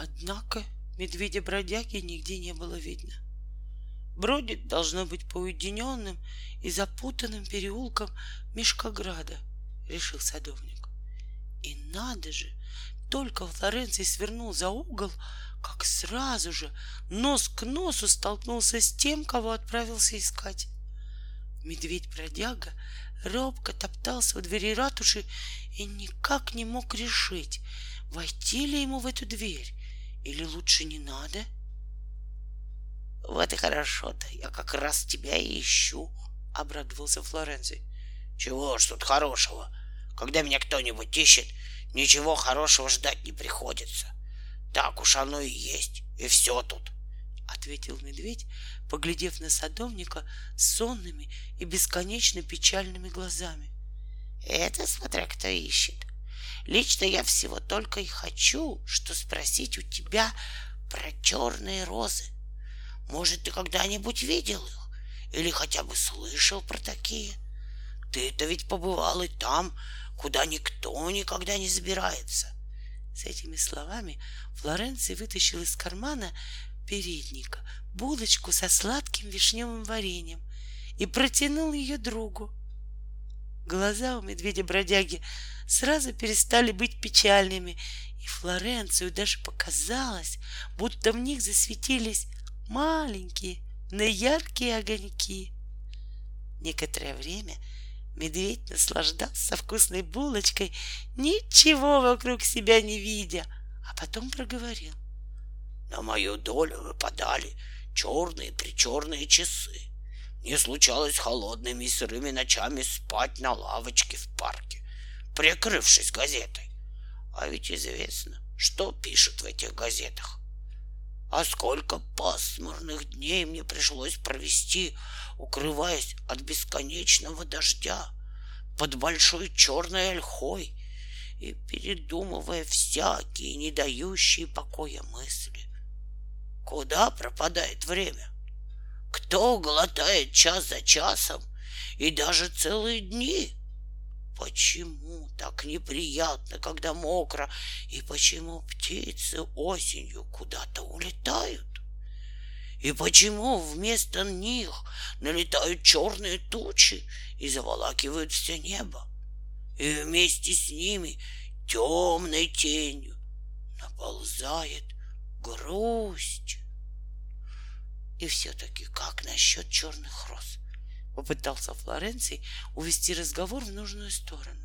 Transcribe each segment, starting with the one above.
Однако медведя-бродяги нигде не было видно. Бродит, должно быть, по уединенным и запутанным переулкам Мешкограда, решил садовник. И надо же, только Флоренций свернул за угол, как сразу же нос к носу столкнулся с тем, кого отправился искать. Медведь-бродяга робко топтался у двери ратуши и никак не мог решить, войти ли ему в эту дверь или лучше не надо. Вот и хорошо-то, я как раз тебя и ищу, обрадовался Флоренций. Чего ж тут хорошего? Когда меня кто-нибудь ищет, ничего хорошего ждать не приходится. Так уж оно и есть, и все тут, — ответил медведь, поглядев на садовника сонными и бесконечно печальными глазами. Это смотря кто ищет. Лично я всего только и хочу, что спросить у тебя про черные розы. Может, ты когда-нибудь видел их? Или хотя бы слышал про такие? Ты-то ведь побывал и там, куда никто никогда не забирается. С этими словами Флоренций вытащил из кармана передника булочку со сладким вишневым вареньем и протянул ее другу. Глаза у медведя-бродяги сразу перестали быть печальными, и Флоренцию даже показалось, будто в них засветились маленькие, но яркие огоньки. Некоторое время медведь наслаждался вкусной булочкой, ничего вокруг себя не видя, а потом проговорил. На мою долю выпадали черные-причерные часы. Мне случалось холодными и сырыми ночами спать на лавочке в парке, прикрывшись газетой. А ведь известно, что пишут в этих газетах. А сколько пасмурных дней мне пришлось провести, укрываясь от бесконечного дождя под большой черной ольхой и передумывая всякие не дающие покоя мысли. Куда пропадает время? Кто глотает час за часом и даже целые дни? Почему так неприятно, когда мокро, и почему птицы осенью куда-то улетают? И почему вместо них налетают черные тучи и заволакивают все небо? И вместе с ними темной тенью наползает грусть. И все-таки как насчет черных роз? Попытался Флоренций увести разговор в нужную сторону.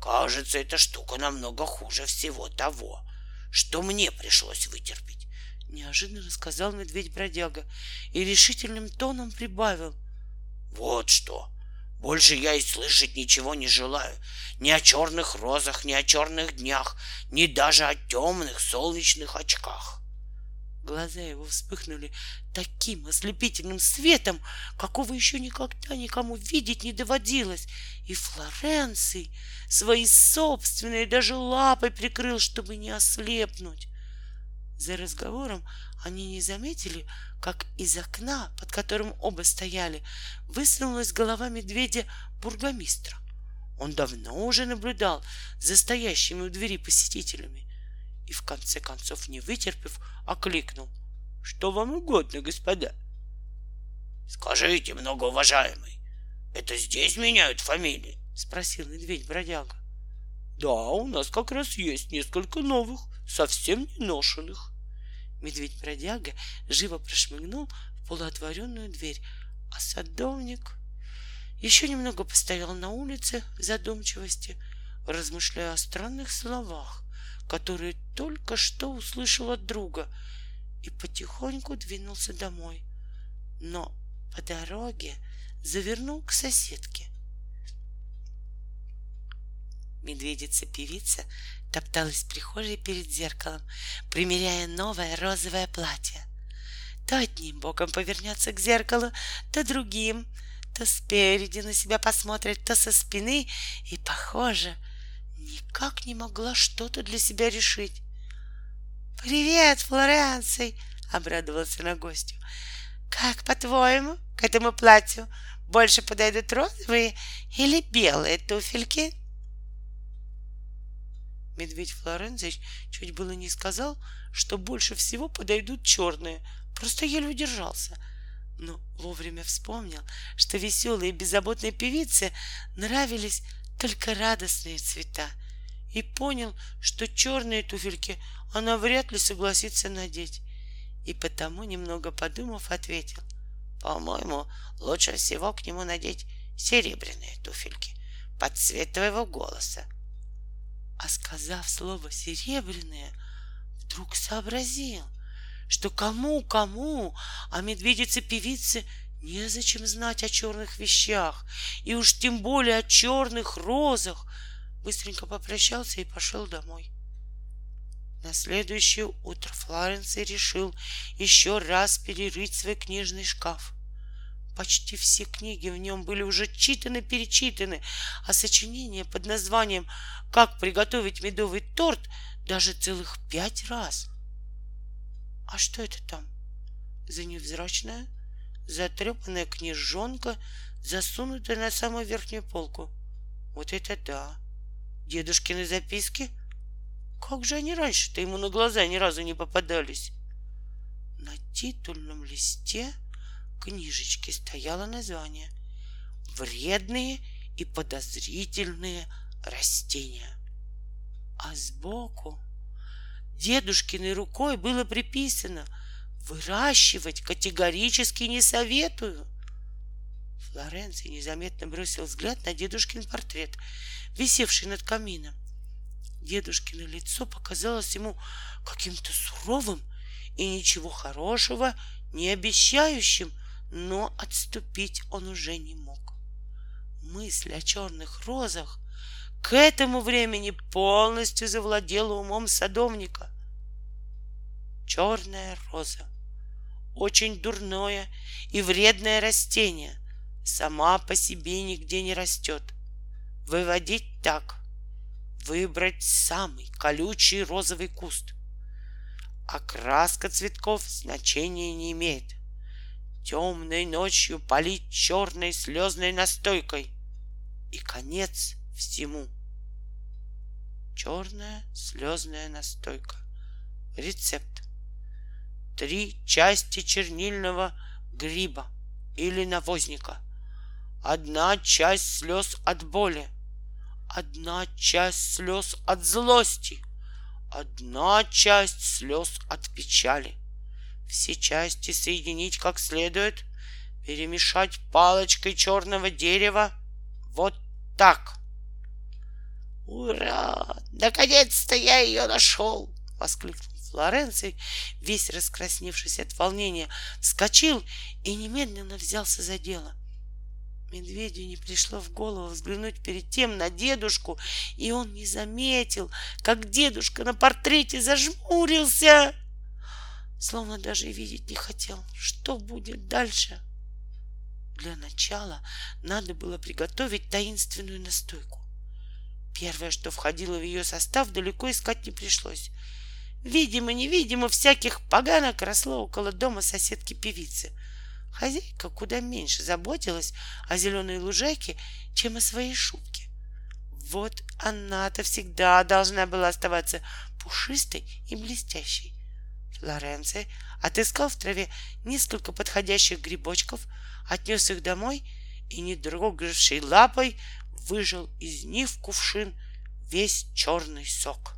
Кажется, эта штука намного хуже всего того, что мне пришлось вытерпеть. Неожиданно сказал медведь-бродяга и решительным тоном прибавил. Вот что, больше я и слышать ничего не желаю. Ни о черных розах, ни о черных днях, ни даже о темных солнечных очках. Глаза его вспыхнули таким ослепительным светом, какого еще никогда никому видеть не доводилось. И Флоренций свои собственные даже лапой прикрыл, чтобы не ослепнуть. За разговором они не заметили, как из окна, под которым оба стояли, высунулась голова медведя бургомистра. Он давно уже наблюдал за стоящими у двери посетителями и в конце концов, не вытерпев, окликнул. — Что вам угодно, господа? — Скажите, многоуважаемый, это здесь меняют фамилии? — спросил медведь-бродяга. — Да, у нас как раз есть несколько новых, совсем не ношенных. Медведь-бродяга живо прошмыгнул в полуотворенную дверь, а садовник еще немного постоял на улице в задумчивости, размышляя о странных словах, которые только что услышал от друга, и потихоньку двинулся домой. Но по дороге завернул к соседке. Медведица-певица топталась в прихожей перед зеркалом, примеряя новое розовое платье. То одним боком повернется к зеркалу, то другим, то спереди на себя посмотрит, то со спины, и, похоже, никак не могла что-то для себя решить. «Привет, Флоренций!» — обрадовался на гостю. «Как, по-твоему, к этому платью больше подойдут розовые или белые туфельки?» Медведь Флоренцич чуть было не сказал, что больше всего подойдут черные, просто еле удержался. Но вовремя вспомнил, что веселые и беззаботные певице нравились только радостные цвета, и понял, что черные туфельки она вряд ли согласится надеть. И потому, немного подумав, ответил, «По-моему, лучше всего к нему надеть серебряные туфельки под цвет твоего голоса а сказав слово «серебряное», вдруг сообразил, что кому-кому, а медведице-певице незачем знать о черных вещах, и уж тем более о черных розах. Быстренько попрощался и пошел домой. На следующее утро Флоренций решил еще раз перерыть свой книжный шкаф. Почти все книги в нем были уже читаны-перечитаны, а сочинение под названием «Как приготовить медовый торт» даже целых пять раз. А что это там? За невзрачная, затрепанная книжонка, засунутая на самую верхнюю полку. Вот это да! Дедушкины записки? Как же они раньше-то ему на глаза ни разу не попадались? На титульном листе — книжечке стояло название «Вредные и подозрительные растения». А сбоку дедушкиной рукой было приписано «Выращивать категорически не советую». Флоренций незаметно бросил взгляд на дедушкин портрет, висевший над камином. Дедушкино лицо показалось ему каким-то суровым и ничего хорошего не обещающим но отступить он уже не мог. Мысль о черных розах к этому времени полностью завладела умом садовника. Черная роза — очень дурное и вредное растение, сама по себе нигде не растет. Выводить так — выбрать самый колючий розовый куст. Окраска цветков значения не имеет — темной ночью полить черной слезной настойкой. И конец всему. Черная слезная настойка. Рецепт. Три части чернильного гриба или навозника. Одна часть слез от боли. Одна часть слез от злости. Одна часть слез от печали все части соединить как следует, перемешать палочкой черного дерева. Вот так. «Ура! Наконец-то я ее нашел!» — воскликнул Флоренций, весь раскрасневшись от волнения, вскочил и немедленно взялся за дело. Медведю не пришло в голову взглянуть перед тем на дедушку, и он не заметил, как дедушка на портрете зажмурился словно даже видеть не хотел, что будет дальше. Для начала надо было приготовить таинственную настойку. Первое, что входило в ее состав, далеко искать не пришлось. Видимо-невидимо всяких поганок росло около дома соседки-певицы. Хозяйка куда меньше заботилась о зеленой лужайке, чем о своей шубке. Вот она-то всегда должна была оставаться пушистой и блестящей. Лоренцо отыскал в траве несколько подходящих грибочков, отнес их домой и, не дрогавшей лапой, выжил из них в кувшин весь черный сок.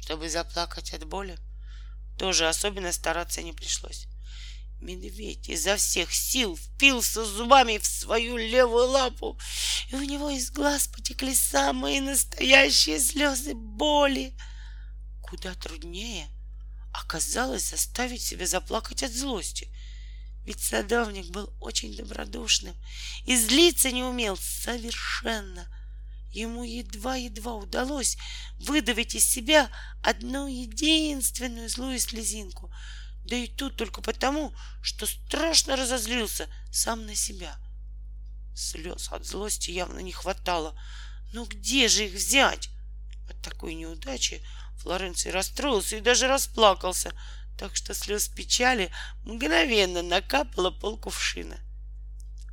Чтобы заплакать от боли, тоже особенно стараться не пришлось. Медведь изо всех сил впился зубами в свою левую лапу, и у него из глаз потекли самые настоящие слезы боли — куда труднее оказалось заставить себя заплакать от злости. Ведь садовник был очень добродушным и злиться не умел совершенно. Ему едва-едва удалось выдавить из себя одну единственную злую слезинку, да и тут только потому, что страшно разозлился сам на себя. Слез от злости явно не хватало. Но где же их взять? От такой неудачи Флоренций расстроился и даже расплакался, так что слез печали мгновенно накапало полкувшина.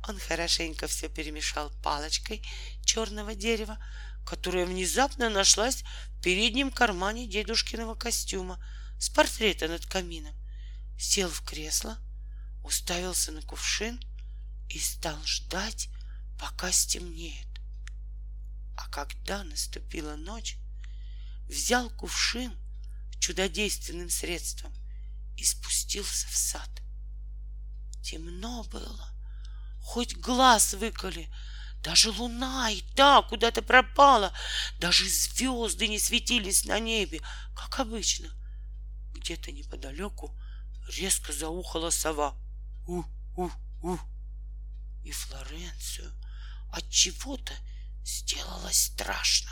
Он хорошенько все перемешал палочкой черного дерева, которая внезапно нашлась в переднем кармане дедушкиного костюма с портрета над камином, сел в кресло, уставился на кувшин и стал ждать, пока стемнеет. А когда наступила ночь, взял кувшин чудодейственным средством и спустился в сад. Темно было, хоть глаз выколи, даже луна и та куда-то пропала, даже звезды не светились на небе, как обычно. Где-то неподалеку резко заухала сова. У-у-у. И Флоренцию от чего-то сделалось страшно.